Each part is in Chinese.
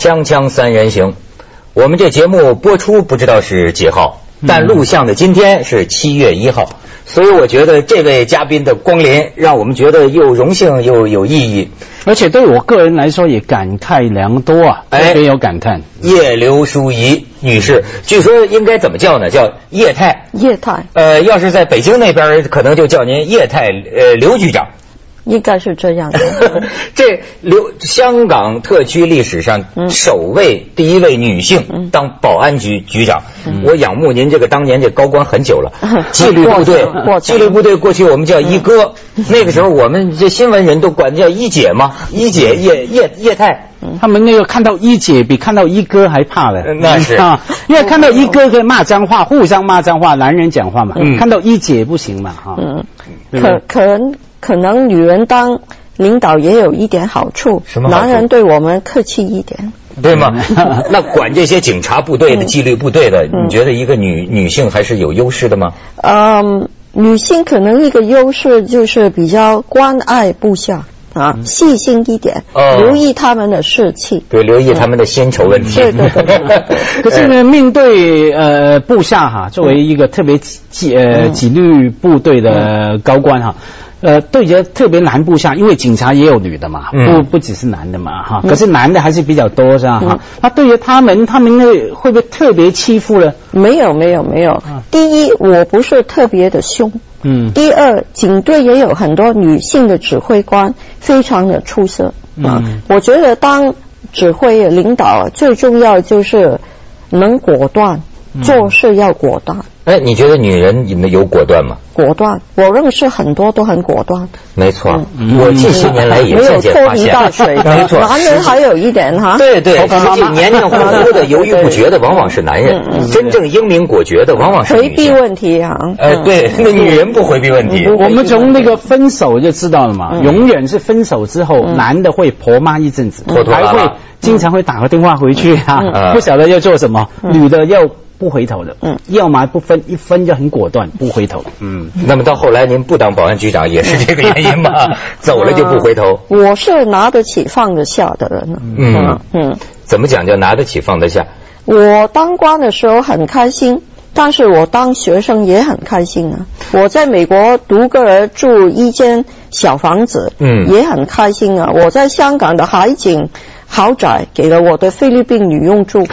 锵锵三人行，我们这节目播出不知道是几号，但录像的今天是七月一号，所以我觉得这位嘉宾的光临，让我们觉得又荣幸又有意义。而且对我个人来说也感慨良多啊，哎特别有感叹。叶刘淑仪女士，据说应该怎么叫呢？叫叶太。叶太呃，要是在北京那边，可能就叫您叶太呃刘局长。应该是这样的。这留香港特区历史上嗯。首位第一位女性当保安局局长，我仰慕您这个当年这高官很久了。纪律部队纪律部队过去我们叫一哥，那个时候我们这新闻人都管叫一姐嘛，一姐叶叶叶太。他们那个看到一姐比看到一哥还怕了，那是。啊，因为看到一哥可以骂脏话，互相骂脏话，男人讲话嘛，嗯。看到一姐不行嘛，哈，可可能可能女人当领导也有一点好处，什么好处男人对我们客气一点。对吗？那管这些警察部队的、纪律部队的，你觉得一个女女性还是有优势的吗？嗯，女性可能一个优势就是比较关爱部下啊，细心一点，哦留意他们的士气。对留意他们的薪酬问题。对对对对 可是呢，面对呃部下哈，作为一个特别纪呃纪律部队的高官哈。呃，对着特别男部下，因为警察也有女的嘛，嗯不不只是男的嘛，哈。可是男的还是比较多，是吧？哈。那对于他们，他们那会不会特别欺负呢？没有没有没有。第一，我不是特别的凶。嗯第二，警队也有很多女性的指挥官，非常的出色啊。嗯我觉得当指挥领导最重要就是能果断，做事要果断。哎，你觉得女人你们有果断吗？果断，我认识很多都很果断，没错，我近些年来也没有渐渐发拖泥带现，水 没。错，男人还有一点哈，对对，实际黏黏糊糊的、犹豫不决的，往往是男人；真正英明果决的，往往是回避。问题啊。呃，对，那女人不回避问题。我们从那个分手就知道了嘛，永远是分手之后，男的会婆妈一阵子，拖拖拉拉。还会经常会打个电话回去嗯。啊，不晓得要做什么。女的要不回头的，嗯要么不分，一分就很果断，不回头。嗯，那么到后来您不当保安局长也是这个原因吗？走了就不回头。我是拿得起放得下的人呢。嗯嗯，怎么讲叫拿得起放得下？我当官的时候很开心，但是我当学生也很开心啊。我在美国独个儿住一间小房子，嗯也很开心啊。我在香港的海景豪宅给了我的菲律宾女佣住，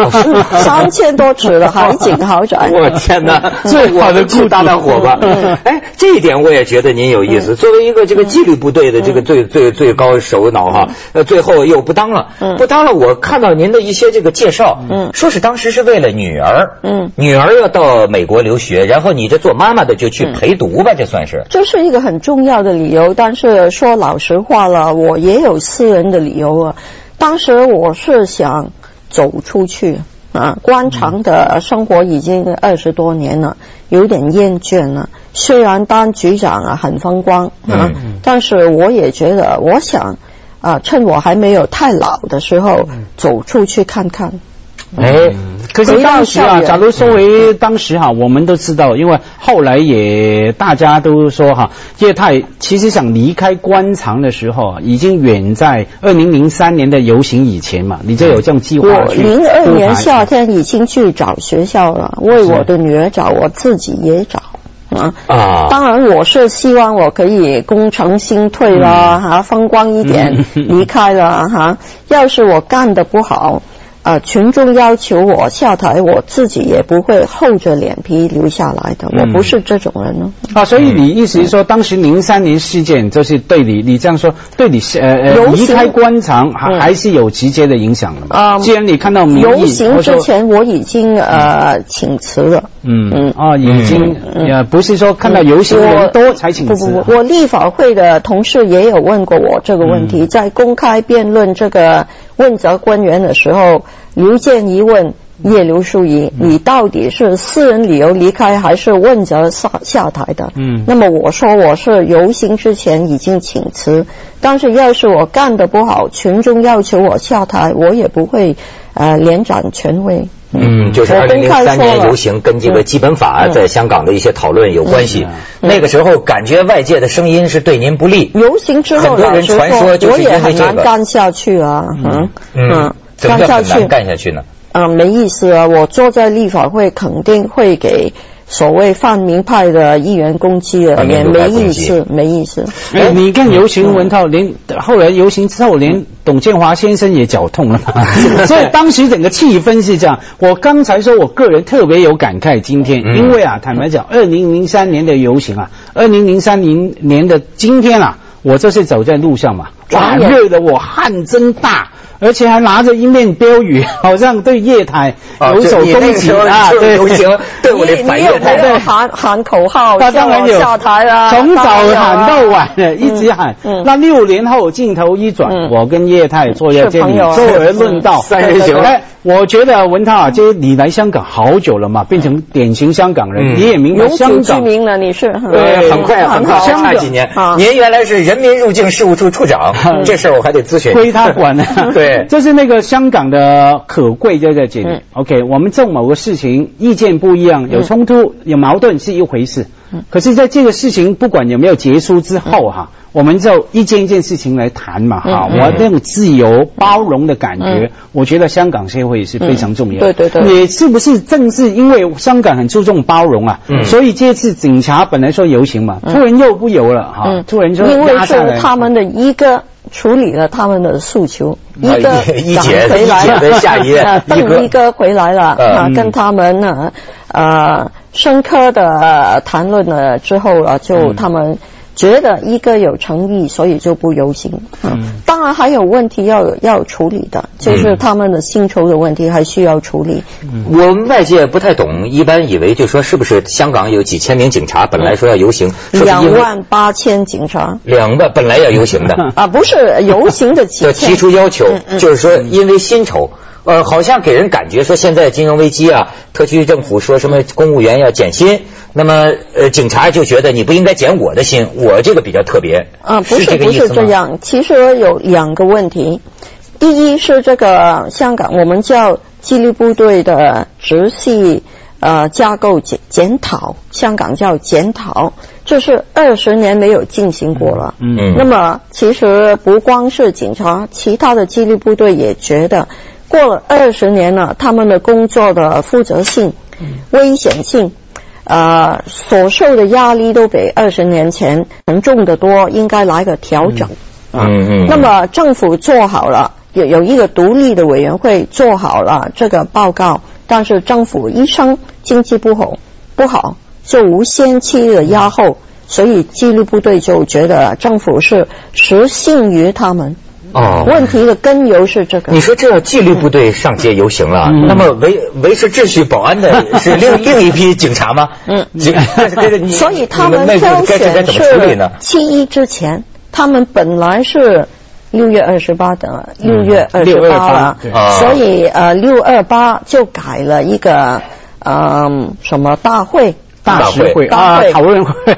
三千多尺的海景豪宅。我天哪，最好的顾搭档伙伴。哎，这一点我也觉得您有意思。作为一个这个纪律部队的这个最最最高首脑哈，呃，最后又不当了，不当了。我看到您的一些这个介绍，嗯说是当时是为了女儿，嗯女儿要到美国留学，然后你这做妈妈的就去陪读吧，这算是。这是一个很重要的理由，但是说老实话了，我也有私人的理由啊。当时我是想走出去啊，官场的生活已经二十多年了，有点厌倦了。虽然当局长啊很风光啊，嗯但是我也觉得，我想啊，趁我还没有太老的时候，走出去看看。哎，可是当时啊，假如说为当时哈，我们都知道，因为后来也大家都说哈，叶太其实想离开官场的时候啊，已经远在二零零三年的游行以前嘛，你就有这种计划我去零二年夏天已经去找学校了，为我的女儿找，我自己也找。啊，啊。当然我是希望我可以功成身退啦，嗯。哈、风光一点离开了哈、要是我干的不好，呃，群众要求我下台，我自己也不会厚着脸皮留下来的，我不是这种人呢。啊，所以你意思是说，当时零三年事件就是对你，你这样说，对你呃呃游行。离开官场还嗯。还是有直接的影响的嘛？啊既然你看到游行之前我已经呃请辞了。嗯嗯。啊，已经呃不是说看到游行人多才请辞。啊不不不，我立法会的同事也有问过我这个问嗯。题，在公开辩论这个问责官员的时候，刘建一问叶刘淑仪，嗯你到底是私人理由离开，还是问责下下台的？嗯那么我说我是游行之前已经请辞，但是要是我干的不好，群众要求我下台，我也不会呃连斩权位。嗯，就是我二零零三年游行跟这个基本法嗯在香港的一些讨论有关系。那个时候感觉外界的声音是对您不利。游行之后，很多人传说说，就是因为我也很这个难干下去啊。嗯嗯嗯，干下去，干下去呢？嗯，没意思啊！我坐在立法会，肯定会给。所谓泛民派的议员攻击了，也没意思，没意思。哎，你看游行文涛，连后来游行之后，连董建华先生也脚痛了。所以当时整个气氛是这样。我刚才说我个人特别有感慨，今天，因为啊，坦白讲，二零零三年的游行啊，二零零三年年的今天啊，我这是走在路上嘛，哇，热的我汗蒸大。而且还拿着一面标语，好像对叶台有所攻击啊！对，游行对我的反叶台对喊喊口号，他当然有下台啊，从早喊到晚的 一直喊。那六年后镜头一转，我跟叶太坐在这里坐而论道，三人行。我觉得文涛啊，这你来香港好久了嘛，变成典型香港人，你也明白香港。居民了，你是对，很快很快，差几年。您原来是人民入境事务处处长，这事我还得咨询。归他管呢。对，这是那个香港的可贵就在这里。OK，我们做某个事情意见不一样，有冲突有矛盾是一回事。可是在这个事情不管有没有结束之后哈。我们就一件一件事情来谈嘛，哈，我那种自由包容的感觉，我觉得香港社会是非常重要。对对对，也是不是正是因为香港很注重包容啊，所以这次警察本来说游行嘛，突然又不游了哈，突然就因为是他们的一个处理了他们的诉求，一个赶回来了，下一页邓 一哥回来了啊，跟他们呢呃深刻的谈论了之后啊，就他们。觉得一个有诚意，所以就不游行。嗯，当然还有问题要要处理的，就是他们的薪酬的问题还需要处理。我们外界不太懂，一般以为就说是不是香港有几千名警察，本来说要游行，两万八千警察，两万本来要游行的 啊，不是游行的 要提出要求，就是说因为薪酬。呃，好像给人感觉说现在金融危机啊，特区政府说什么公务员要减薪，那么呃，警察就觉得你不应该减我的薪，我这个比较特别。啊，不是不是这样，其实有两个问题，第一是这个香港我们叫纪律部队的直系呃架构检检讨，香港叫检讨，这是二十年没有进行过了。嗯，那么其实不光是警察，其他的纪律部队也觉得。过了二十年了，他们的工作的负责性、危险性，呃，所受的压力都比二十年前沉重的多，应该来个调整。嗯嗯。那么政府做好了，有有一个独立的委员会做好了这个报告，但是政府一生经济不好，不好就无限期的压后，所以纪律部队就觉得政府是失信于他们。哦，问题的根由是这个。你说这要纪律部队上街游行了，那么维维持秩序、保安的 是另另一批警察吗？嗯，所以他们挑选是七一之前，他们本来是六月二十八的，六月二十八了，所以呃六二八就改了一个嗯什么大会。大会啊，讨论会，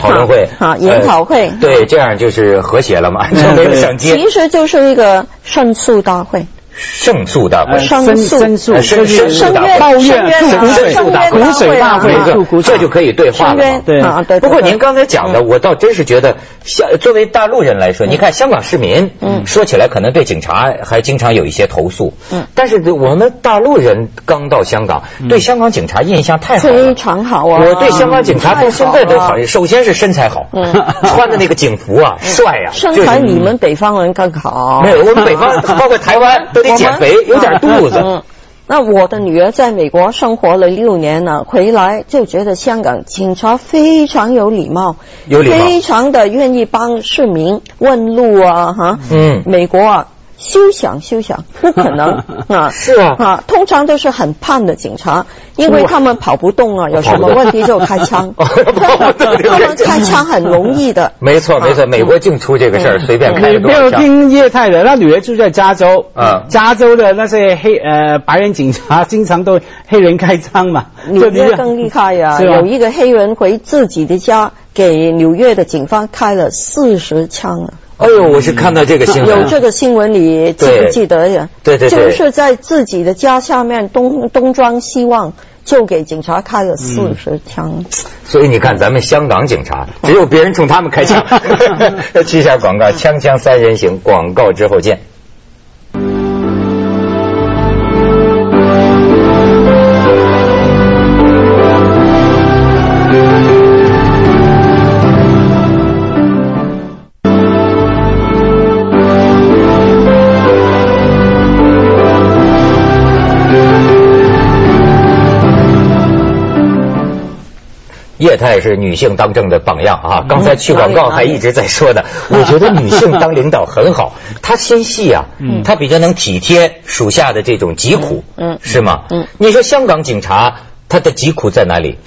讨论会。啊，研讨会，对，这样就是和谐了嘛，就没有想接。其实就是一个胜诉大会。胜诉大会，申诉，申诉，申诉大会，抱怨，苦水大会，苦水大会，这就可以对话了。对，不过您刚才讲的，我倒真是觉得，像作为大陆人来说，你看香港市民，嗯，说起来可能对警察还经常有一些投诉，嗯，但是我们大陆人刚到香港，对香港警察印象太好了，非常好啊。我对香港警察到现在都好，首先是身材好，嗯，穿的那个警服啊，帅呀。身材你们北方人更好。没有，我们北方包括台湾都。得减肥，有点肚子。嗯，那我的女儿在美国生活了六年了，回来就觉得香港警察非常有礼貌，有礼貌，非常的愿意帮市民问路啊，哈。嗯，美国啊。休想休想，不可能啊！是啊，啊，通常都是很胖的警察，因为他们跑不动啊，有什么问题就开枪。他们开枪很容易的。没错没错，美国净出这个事儿，随便开。你没有听叶太的，那女儿住在加州，啊，加州的那些黑呃白人警察经常都黑人开枪嘛。纽约更厉害呀，有一个黑人回自己的家，给纽约的警方开了四十枪啊。哎呦，我是看到这个新闻，有这个新闻，你记不记得呀？对对对，就是在自己的家下面东东装西望，就给警察开了四十枪。所以你看，咱们香港警察只有别人冲他们开枪。记下广告，枪枪三人行，广告之后见。叶太是女性当政的榜样啊！刚才去广告还一直在说的，我觉得女性当领导很好，她心细啊，她比较能体贴属下的这种疾苦，嗯，是吗？嗯，你说香港警察他的疾苦在哪里？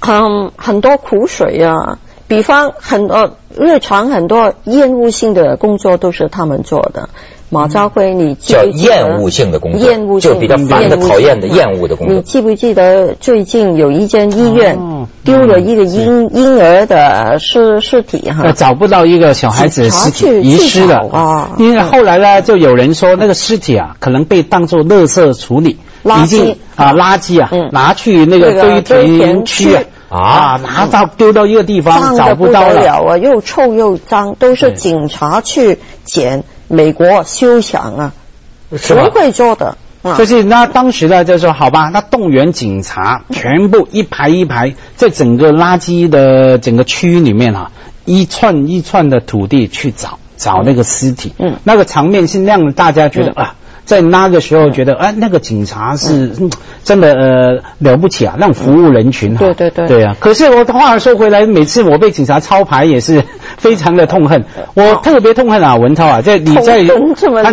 嗯，很多苦水啊，比方很多日常很多厌恶性的工作都是他们做的。马朝辉，你叫厌恶性的工作，厌恶就比较烦的、讨厌的、厌恶的工作。你记不记得最近有一间医院丢了一个婴婴儿的尸尸体哈？找不到一个小孩子尸体遗失了啊！因为后来呢，就有人说那个尸体啊，可能被当作垃圾处理，垃圾啊，垃圾啊，拿去那个堆填区啊，拿到丢到一个地方找不到了啊，又臭又脏，都是警察去捡。美国休想啊，谁会做的。就是那当时呢，就说好吧，那动员警察全部一排一排，在整个垃圾的整个区域里面啊，一串一串的土地去找找那个尸体。嗯，那个场面是让大家觉得啊。在那个时候觉得，哎，那个警察是真的呃了不起啊，那种服务人群哈。对对对。对啊，可是我话说回来，每次我被警察抄牌也是 非常的痛恨。我特别痛恨啊，文涛啊，在你在很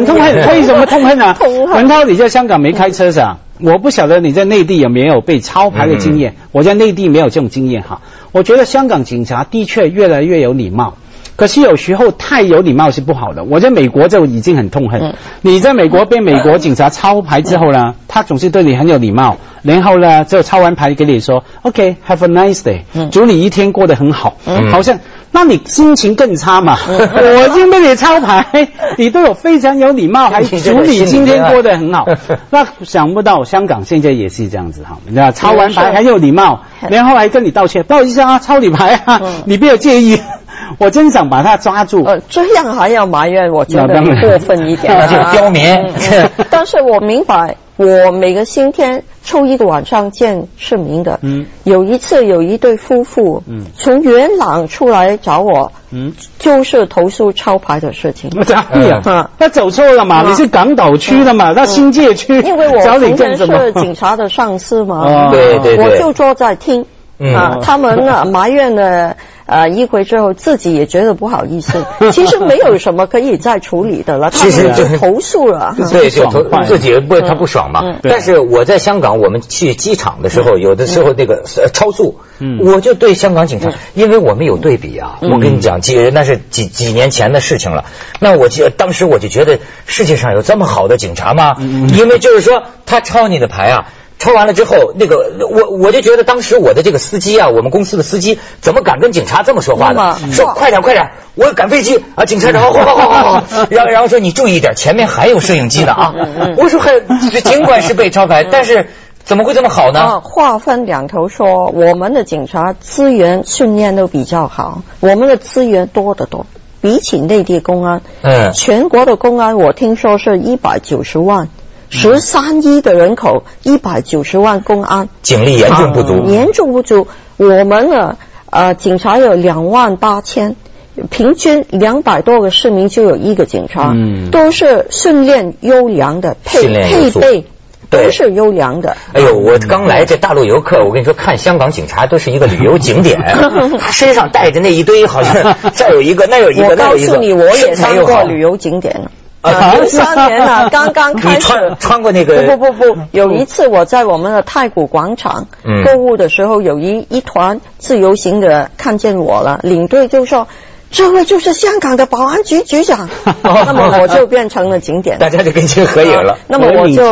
痛恨，为什么痛恨啊？文涛，你在香港没开车是吧？我不晓得你在内地有没有被抄牌的经验。我在内地没有这种经验哈。我觉得香港警察的确越来越有礼貌。可是有时候太有礼貌是不好的。我在美国就已经很痛恨。你在美国被美国警察抄牌之后呢，他总是对你很有礼貌，然后呢就抄完牌给你说，OK，Have a nice day，祝你一天过得很好。好像那你心情更差嘛。我已经被你抄牌，你对我非常有礼貌，还祝你今天过得很好。那想不到香港现在也是这样子哈，你知道抄完牌很有礼貌，然后还跟你道歉，不好意思啊，抄你牌啊，你不要介意。我真想把他抓住。呃，这样还要埋怨，我觉得过分一点。那就刁民。但是我明白，我每个星期天抽一个晚上见市民的。嗯。有一次有一对夫妇，嗯，从元朗出来找我，嗯，就是投诉抄牌的事情。对 呀，他走错了嘛？你是港岛区的嘛？那新界区。因为我从前是警察的上司嘛。对对对。我就坐在听。啊，他们呢埋怨了呃一回之后，自己也觉得不好意思。其实没有什么可以再处理的了，他们就投诉了。对，就投自己不他不爽嘛。但是我在香港，我们去机场的时候，有的时候那个超速，我就对香港警察，因为我们有对比啊。我跟你讲，几那是几几年前的事情了。那我就当时我就觉得，世界上有这么好的警察吗？因为就是说，他抄你的牌啊。抽完了之后，那个我我就觉得当时我的这个司机啊，我们公司的司机怎么敢跟警察这么说话呢？说快点快点，我赶飞机啊！警察然后哗哗哗哗哗，然后然后说你注意点，前面还有摄影机呢啊！我说还尽管是被抄牌，但是怎么会这么好呢？话分两头说，我们的警察资源训练都比较好，我们的资源多得多，比起内地公安，嗯，全国的公安我听说是一百九十万。十三亿的人口，一百九十万公安，警力严重不足。严重不足。我们呢，呃，警察有两万八千，平均两百多个市民就有一个警察，嗯，都是训练优良的，配配备都是优良的。哎呦，我刚来这大陆游客，我跟你说，看香港警察都是一个旅游景点，他身上带着那一堆，好像这有一个，那有一个，我告诉你，我也当过旅游景点了。零三年了，刚刚开始穿过那个。不不不不，有一次我在我们的太古广场购物的时候，有一一团自由行的看见我了，领队就说。这位就是香港的保安局局长，那么我就变成了景点，大家就跟您合影了。那么我就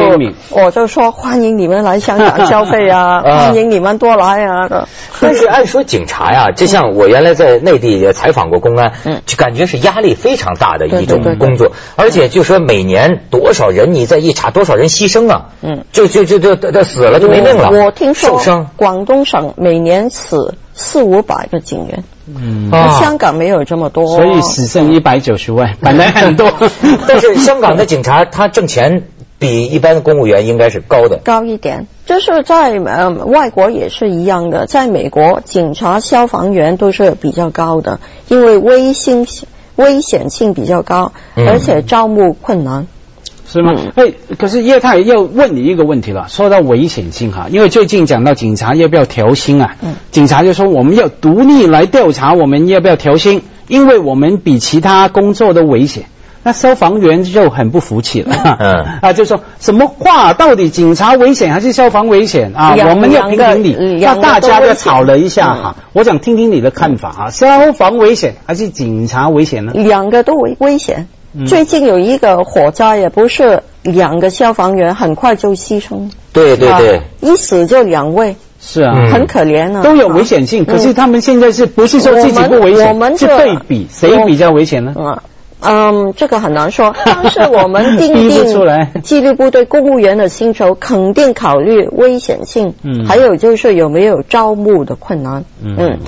我就说欢迎你们来香港消费啊，欢迎你们多来啊。但是按说警察呀，就像我原来在内地也采访过公安，就感觉是压力非常大的一种工作，而且就说每年多少人你再一查多少人牺牲啊，嗯，就就就就就死了就没命了。我听说广东省每年死。四五百个警员，嗯，香港没有这么多，所以只剩一百九十万，本来很多。但是香港的警察他挣钱比一般的公务员应该是高的，高一点。就是在呃外国也是一样的，在美国警察、消防员都是比较高的，因为危险性危险性比较高，而且招募困难。是吗？哎，可是叶太要问你一个问题了，说到危险性哈，因为最近讲到警察要不要调薪啊？嗯，警察就说我们要独立来调查，我们要不要调薪？因为我们比其他工作都危险。那消防员就很不服气了，嗯 啊，就说什么话？到底警察危险还是消防危险啊？我们要评评理。那大家就吵了一下哈，我想听听你的看法啊，消防危险还是警察危险呢？两个都危危险。最近有一个火灾，也不是两个消防员很快就牺牲。对对对，一死就两位。是啊，很可怜啊。都有危险性，可是他们现在是不是说自己不危险？是对比谁比较危险呢？嗯，这个很难说。但是我们定定纪律部队公务员的薪酬，肯定考虑危险性。嗯，还有就是有没有招募的困难。嗯，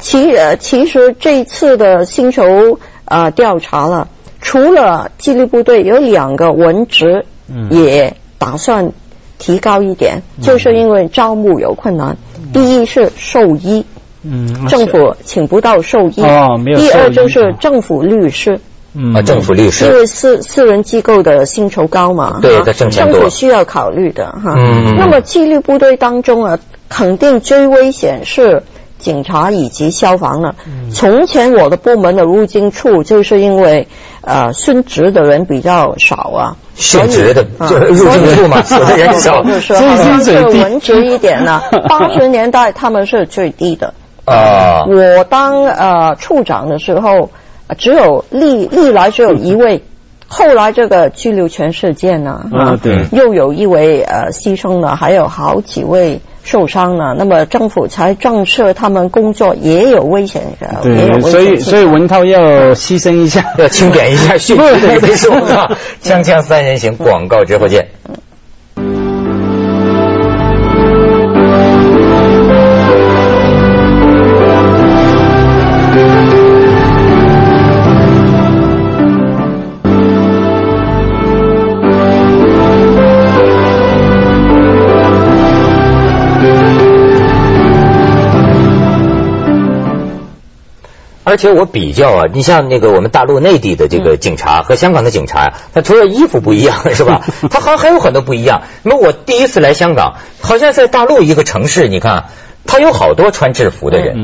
其呃其实这次的薪酬呃调查了，除了纪律部队有两个文职，也打算提高一点，就是因为招募有困难。第一是兽医，嗯，政府请不到兽医。哦，没有。第二就是政府律师。啊，政府律师，因为私私人机构的薪酬高嘛，对，在挣钱多，政府需要考虑的哈。嗯那么纪律部队当中啊，肯定最危险是警察以及消防了。从前我的部门的入境处就是因为呃殉职的人比较少啊，殉职的就入境处嘛，死的人少，所以薪水文职一点呢。八十年代他们是最低的啊。我当呃处长的时候。只有历历来只有一位，后来这个拘留权事件呢，啊对，又有一位呃牺牲了，还有好几位受伤了。那么政府才正视他们工作也有危险的，对，所以所以文涛要牺牲一下，要清点一下血迹的人数啊。锵锵三人行，广告之后见。而且我比较啊，你像那个我们大陆内地的这个警察和香港的警察呀，他除了衣服不一样是吧？他还还有很多不一样。那么我第一次来香港，好像在大陆一个城市，你看，他有好多穿制服的人。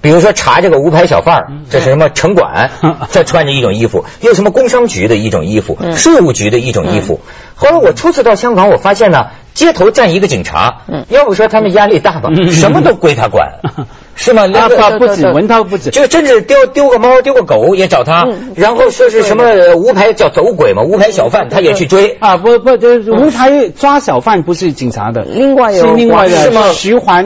比如说查这个无牌小贩这是什么城管 在穿着一种衣服，又什么工商局的一种衣服，税务局的一种衣服。后来我初次到香港，我发现呢，街头站一个警察，要不说他们压力大吧，什么都归他管。是吗？阿发不止，文涛不止，就甚至丢丢个猫、丢个狗也找他，然后说是什么无牌叫走鬼嘛，无牌小贩他也去追啊！不不，就是无牌抓小贩不是警察的，另外有是另外的是吗？徐环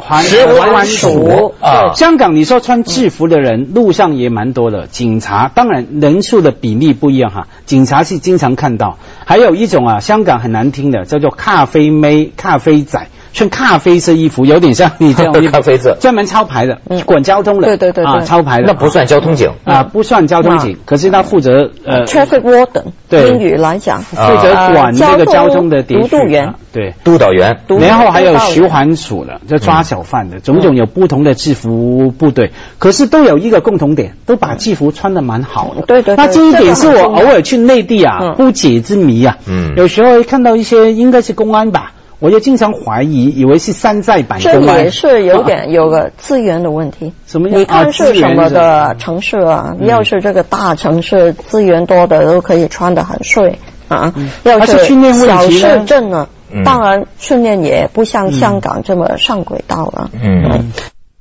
环徐环署啊！香港你说穿制服的人路上也蛮多的，警察当然人数的比例不一样哈，警察是经常看到，还有一种啊，香港很难听的叫做咖啡妹、咖啡仔。穿咖啡色衣服，有点像你这样 咖啡色，专门抄牌的，管交通的，对对对啊，抄牌的，那不算交通警。啊，不算交通警，可是他负责呃，traffic warden，对，英语来讲，负责管这个交通的督导员，对，督导员，然后还有循环署的，就抓小贩的，种种有不同的制服部队，可是都有一个共同点，都把制服穿的蛮好的，对对，那这一点是我偶尔去内地啊不解之谜啊，嗯，有时候看到一些应该是公安吧。我就经常怀疑，以为是山寨版。这也是有点有个资源的问题。什么？你看是什么的城市啊？要是这个大城市资源多的，都可以穿得很帅啊。要是小市镇呢？当然训练也不像香港这么上轨道了。嗯。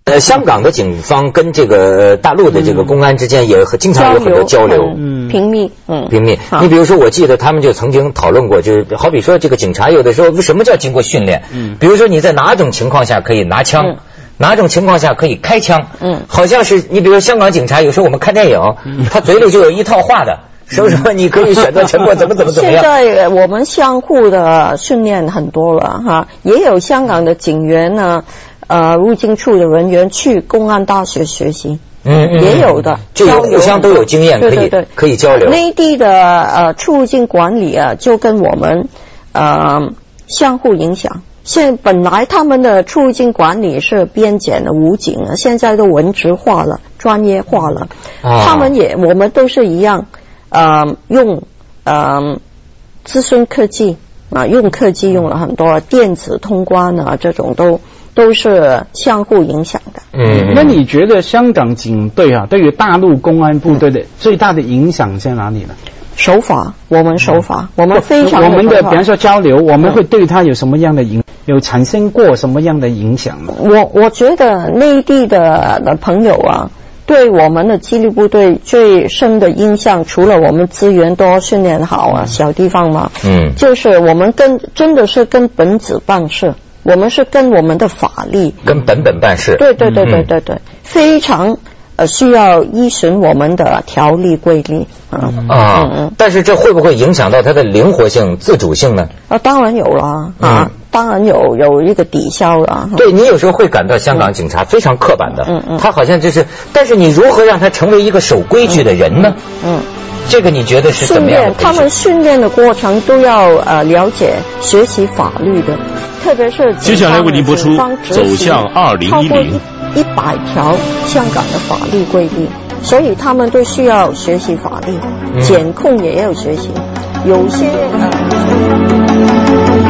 呃，香港的警方跟这个大陆的这个公安之间也经常有很多交流，嗯，频密，嗯，频密。你比如说，我记得他们就曾经讨论过，就是好比说，这个警察有的时候什么叫经过训练？嗯，比如说你在哪种情况下可以拿枪，哪种情况下可以开枪？嗯，好像是你比如说香港警察，有时候我们看电影，他嘴里就有一套话的，是不是？你可以选择沉默，怎么怎么怎么样？现在我们相互的训练很多了哈，也有香港的警员呢。呃，入境处的人员去公安大学学习，嗯，也有的，就互相都有经验，可以可以交流。内地的呃出入境管理啊，就跟我们呃相互影响。现本来他们的出入境管理是边检的武警啊，现在都文职化了，专业化了。他们也我们都是一样，呃，用呃资深科技啊，用科技用了很多电子通关啊，这种都都是相互影响的。嗯，那你觉得香港警队啊，对于大陆公安部队的最大的影响在哪里呢？手法，我们手法，我们非常我们的比方说交流，我们会对他有什么样的影，有产生过什么样的影响吗？我我觉得内地的的朋友啊，对我们的纪律部队最深的印象，除了我们资源多、训练好啊，小地方嘛，嗯，就是我们跟真的是跟本子办事，我们是跟我们的法律跟本本办事，对对对对对对，非常。呃，需要依循我们的条例规律啊嗯！但是这会不会影响到它的灵活性、自主性呢？啊，当然有了啊，当然有有一个抵消了。对你有时候会感到香港警察非常刻板的，嗯嗯，他好像就是，但是你如何让他成为一个守规矩的人呢？嗯，这个你觉得是怎么样？他们训练的过程都要呃了解、学习法律的，特别是接下来为您播出《走向二零一零》。一百条香港的法律规定，所以他们都需要学习法律，检控也要学习，有些。